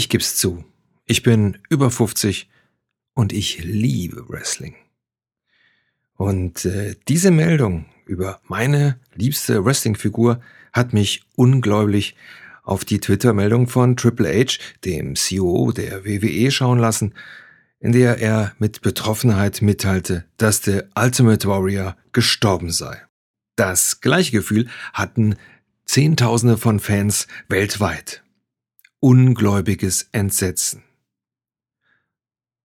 Ich geb's zu. Ich bin über 50 und ich liebe Wrestling. Und äh, diese Meldung über meine liebste Wrestling-Figur hat mich ungläubig auf die Twitter-Meldung von Triple H, dem CEO der WWE, schauen lassen, in der er mit Betroffenheit mitteilte, dass der Ultimate Warrior gestorben sei. Das gleiche Gefühl hatten Zehntausende von Fans weltweit. Ungläubiges Entsetzen.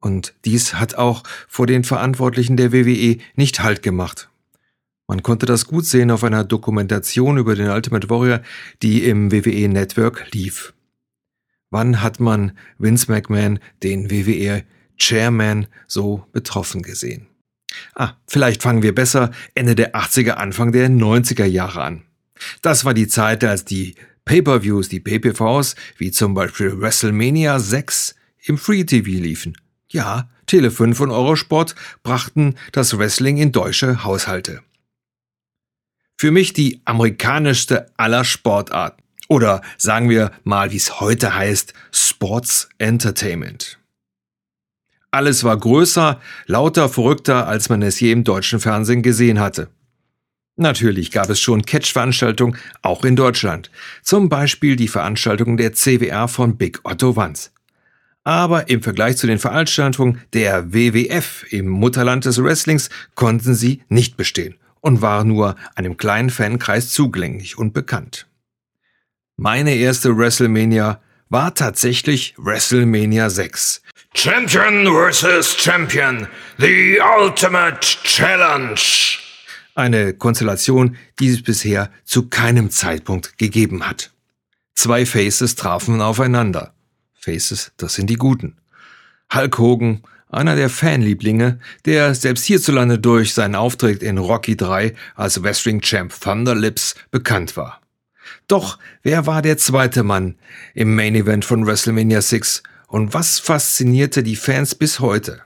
Und dies hat auch vor den Verantwortlichen der WWE nicht Halt gemacht. Man konnte das gut sehen auf einer Dokumentation über den Ultimate Warrior, die im WWE Network lief. Wann hat man Vince McMahon, den WWE Chairman, so betroffen gesehen? Ah, vielleicht fangen wir besser Ende der 80er, Anfang der 90er Jahre an. Das war die Zeit, als die Pay-per-Views, die PPVs, wie zum Beispiel WrestleMania 6 im Free TV liefen. Ja, Tele5 und Eurosport brachten das Wrestling in deutsche Haushalte. Für mich die amerikanischste aller Sportarten. Oder sagen wir mal, wie es heute heißt, Sports Entertainment. Alles war größer, lauter, verrückter, als man es je im deutschen Fernsehen gesehen hatte. Natürlich gab es schon Catch-Veranstaltungen auch in Deutschland, zum Beispiel die Veranstaltungen der CWR von Big Otto Wanz. Aber im Vergleich zu den Veranstaltungen der WWF im Mutterland des Wrestlings konnten sie nicht bestehen und waren nur einem kleinen Fankreis zugänglich und bekannt. Meine erste WrestleMania war tatsächlich WrestleMania 6. Champion vs. Champion, the Ultimate Challenge. Eine Konstellation, die es bisher zu keinem Zeitpunkt gegeben hat. Zwei Faces trafen aufeinander. Faces, das sind die Guten. Hulk Hogan, einer der Fanlieblinge, der selbst hierzulande durch seinen Auftritt in Rocky 3 als Wrestling Champ Thunder Lips bekannt war. Doch wer war der zweite Mann im Main Event von WrestleMania 6 und was faszinierte die Fans bis heute?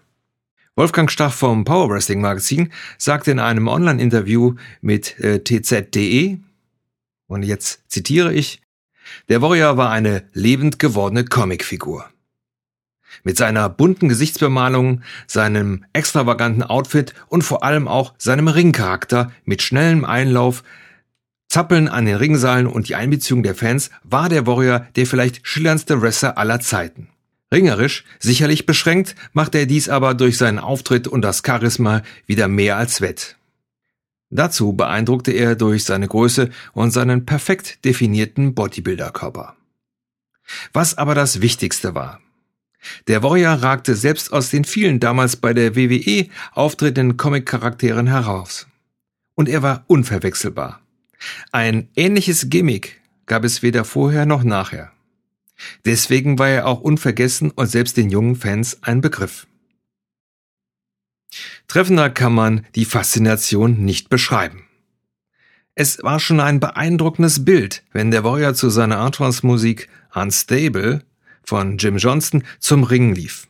Wolfgang Stach vom Power Wrestling Magazin sagte in einem Online-Interview mit äh, tz.de, und jetzt zitiere ich, der Warrior war eine lebend gewordene Comicfigur. Mit seiner bunten Gesichtsbemalung, seinem extravaganten Outfit und vor allem auch seinem Ringcharakter mit schnellem Einlauf, Zappeln an den Ringseilen und die Einbeziehung der Fans war der Warrior der vielleicht schillerndste Wrestler aller Zeiten. Ringerisch, sicherlich beschränkt, macht er dies aber durch seinen Auftritt und das Charisma wieder mehr als wett. Dazu beeindruckte er durch seine Größe und seinen perfekt definierten Bodybuilder-Körper. Was aber das Wichtigste war. Der Warrior ragte selbst aus den vielen damals bei der WWE auftretenden Comic-Charakteren heraus. Und er war unverwechselbar. Ein ähnliches Gimmick gab es weder vorher noch nachher. Deswegen war er auch unvergessen und selbst den jungen Fans ein Begriff. Treffender kann man die Faszination nicht beschreiben. Es war schon ein beeindruckendes Bild, wenn der Warrior zu seiner Arthouse-Musik Unstable von Jim Johnston zum Ring lief.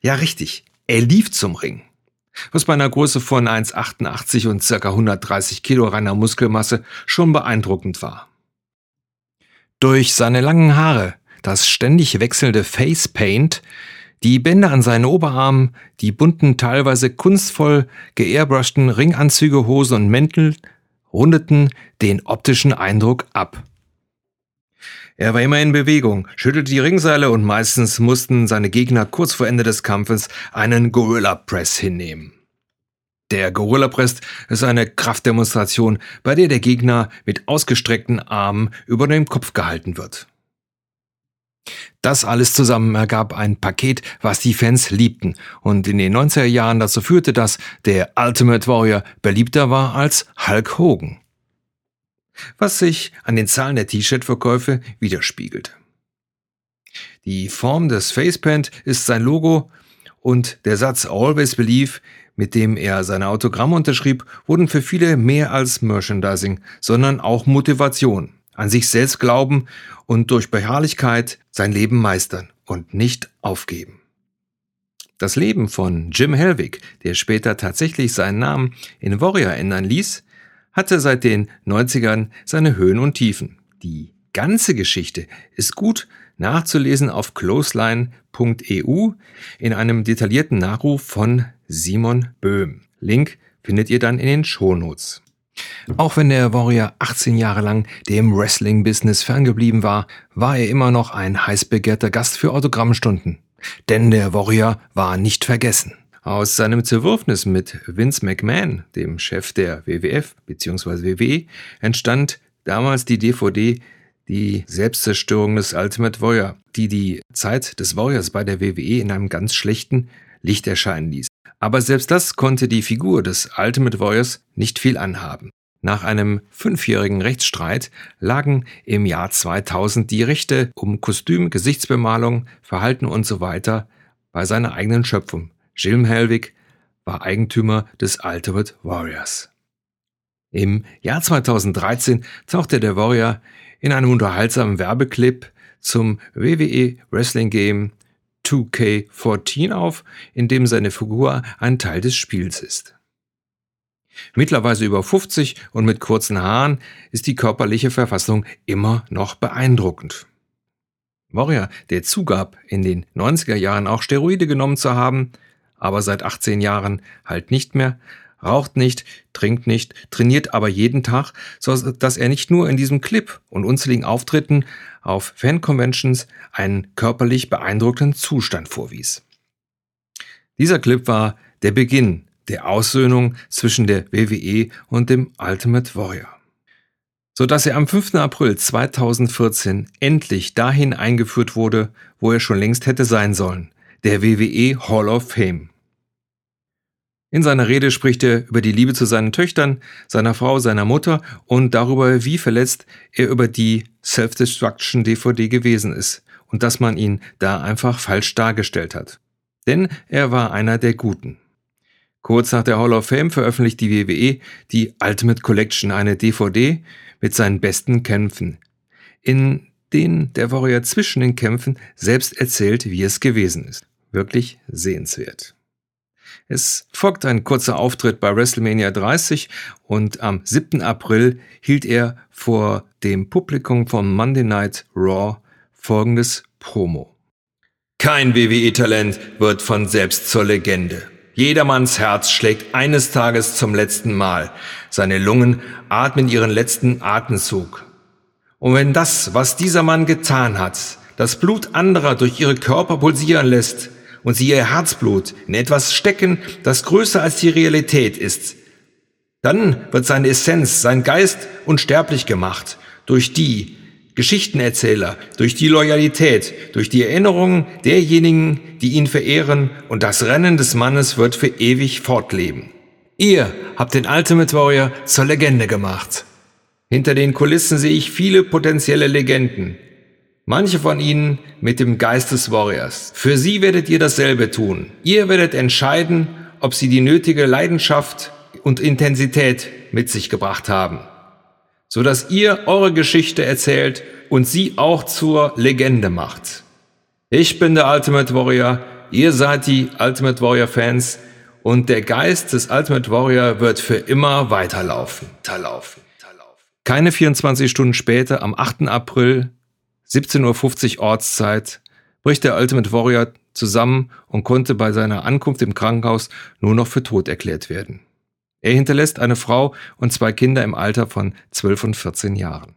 Ja, richtig, er lief zum Ring. Was bei einer Größe von 1,88 und ca. 130 Kilo reiner Muskelmasse schon beeindruckend war. Durch seine langen Haare, das ständig wechselnde Face Paint, die Bänder an seinen Oberarmen, die bunten, teilweise kunstvoll geairbrushten Ringanzüge, Hosen und Mäntel rundeten den optischen Eindruck ab. Er war immer in Bewegung, schüttelte die Ringseile und meistens mussten seine Gegner kurz vor Ende des Kampfes einen Gorilla Press hinnehmen. Der Gorilla Press ist eine Kraftdemonstration, bei der der Gegner mit ausgestreckten Armen über dem Kopf gehalten wird. Das alles zusammen ergab ein Paket, was die Fans liebten und in den 90er Jahren dazu führte, dass der Ultimate Warrior beliebter war als Hulk Hogan. Was sich an den Zahlen der T-Shirt-Verkäufe widerspiegelt. Die Form des Facepaint ist sein Logo und der Satz Always Believe mit dem er seine Autogramme unterschrieb, wurden für viele mehr als Merchandising, sondern auch Motivation, an sich selbst glauben und durch Beharrlichkeit sein Leben meistern und nicht aufgeben. Das Leben von Jim Helwig, der später tatsächlich seinen Namen in Warrior ändern ließ, hatte seit den 90ern seine Höhen und Tiefen. Die ganze Geschichte ist gut nachzulesen auf closeline.eu in einem detaillierten Nachruf von Simon Böhm. Link findet ihr dann in den Shownotes. Auch wenn der Warrior 18 Jahre lang dem Wrestling-Business ferngeblieben war, war er immer noch ein heiß begehrter Gast für Autogrammstunden. Denn der Warrior war nicht vergessen. Aus seinem Zerwürfnis mit Vince McMahon, dem Chef der WWF bzw. WWE, entstand damals die DVD Die Selbstzerstörung des Ultimate Warrior, die die Zeit des Warriors bei der WWE in einem ganz schlechten Licht erscheinen ließ. Aber selbst das konnte die Figur des Ultimate Warriors nicht viel anhaben. Nach einem fünfjährigen Rechtsstreit lagen im Jahr 2000 die Rechte um Kostüm, Gesichtsbemalung, Verhalten usw. So bei seiner eigenen Schöpfung. Jim Helwig war Eigentümer des Ultimate Warriors. Im Jahr 2013 tauchte der Warrior in einem unterhaltsamen Werbeclip zum WWE Wrestling Game 2K14 auf, in dem seine Figur ein Teil des Spiels ist. Mittlerweile über 50 und mit kurzen Haaren ist die körperliche Verfassung immer noch beeindruckend. Warrior, der zugab, in den 90er Jahren auch Steroide genommen zu haben, aber seit 18 Jahren halt nicht mehr, raucht nicht, trinkt nicht, trainiert aber jeden Tag, so dass er nicht nur in diesem Clip und unzähligen Auftritten auf Fan-Conventions einen körperlich beeindruckenden Zustand vorwies. Dieser Clip war der Beginn der Aussöhnung zwischen der WWE und dem Ultimate Warrior. So dass er am 5. April 2014 endlich dahin eingeführt wurde, wo er schon längst hätte sein sollen, der WWE Hall of Fame. In seiner Rede spricht er über die Liebe zu seinen Töchtern, seiner Frau, seiner Mutter und darüber, wie verletzt er über die Self-Destruction DVD gewesen ist und dass man ihn da einfach falsch dargestellt hat. Denn er war einer der Guten. Kurz nach der Hall of Fame veröffentlicht die WWE die Ultimate Collection, eine DVD mit seinen besten Kämpfen, in denen der Warrior zwischen den Kämpfen selbst erzählt, wie es gewesen ist. Wirklich sehenswert. Es folgt ein kurzer Auftritt bei WrestleMania 30 und am 7. April hielt er vor dem Publikum von Monday Night Raw folgendes Promo. Kein WWE-Talent wird von selbst zur Legende. Jedermanns Herz schlägt eines Tages zum letzten Mal. Seine Lungen atmen ihren letzten Atemzug. Und wenn das, was dieser Mann getan hat, das Blut anderer durch ihre Körper pulsieren lässt, und sie ihr Herzblut in etwas stecken, das größer als die Realität ist. Dann wird seine Essenz, sein Geist unsterblich gemacht durch die Geschichtenerzähler, durch die Loyalität, durch die Erinnerungen derjenigen, die ihn verehren und das Rennen des Mannes wird für ewig fortleben. Ihr habt den Ultimate Warrior zur Legende gemacht. Hinter den Kulissen sehe ich viele potenzielle Legenden. Manche von ihnen mit dem Geist des Warriors. Für sie werdet ihr dasselbe tun. Ihr werdet entscheiden, ob sie die nötige Leidenschaft und Intensität mit sich gebracht haben, so dass ihr eure Geschichte erzählt und sie auch zur Legende macht. Ich bin der Ultimate Warrior, ihr seid die Ultimate Warrior Fans und der Geist des Ultimate Warrior wird für immer weiterlaufen. Keine 24 Stunden später, am 8. April 17.50 Uhr Ortszeit bricht der Ultimate Warrior zusammen und konnte bei seiner Ankunft im Krankenhaus nur noch für tot erklärt werden. Er hinterlässt eine Frau und zwei Kinder im Alter von 12 und 14 Jahren.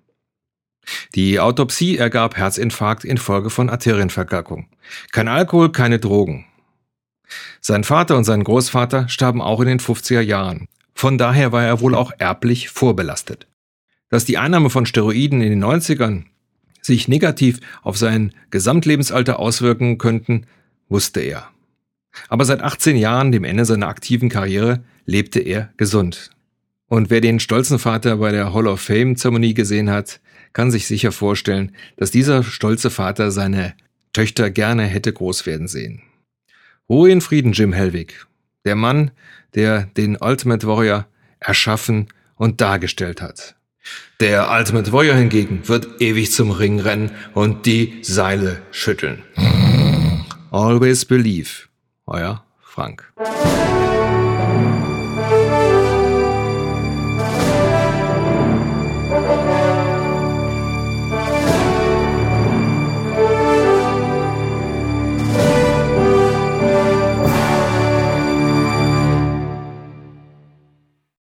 Die Autopsie ergab Herzinfarkt infolge von Arterienverkalkung. Kein Alkohol, keine Drogen. Sein Vater und sein Großvater starben auch in den 50er Jahren. Von daher war er wohl auch erblich vorbelastet. Dass die Einnahme von Steroiden in den 90ern sich negativ auf sein Gesamtlebensalter auswirken könnten, wusste er. Aber seit 18 Jahren, dem Ende seiner aktiven Karriere, lebte er gesund. Und wer den stolzen Vater bei der Hall of Fame-Zeremonie gesehen hat, kann sich sicher vorstellen, dass dieser stolze Vater seine Töchter gerne hätte groß werden sehen. Ruhe in Frieden, Jim Helwig. Der Mann, der den Ultimate Warrior erschaffen und dargestellt hat. Der Ultimate Warrior hingegen wird ewig zum Ring rennen und die Seile schütteln. Always believe. Euer Frank.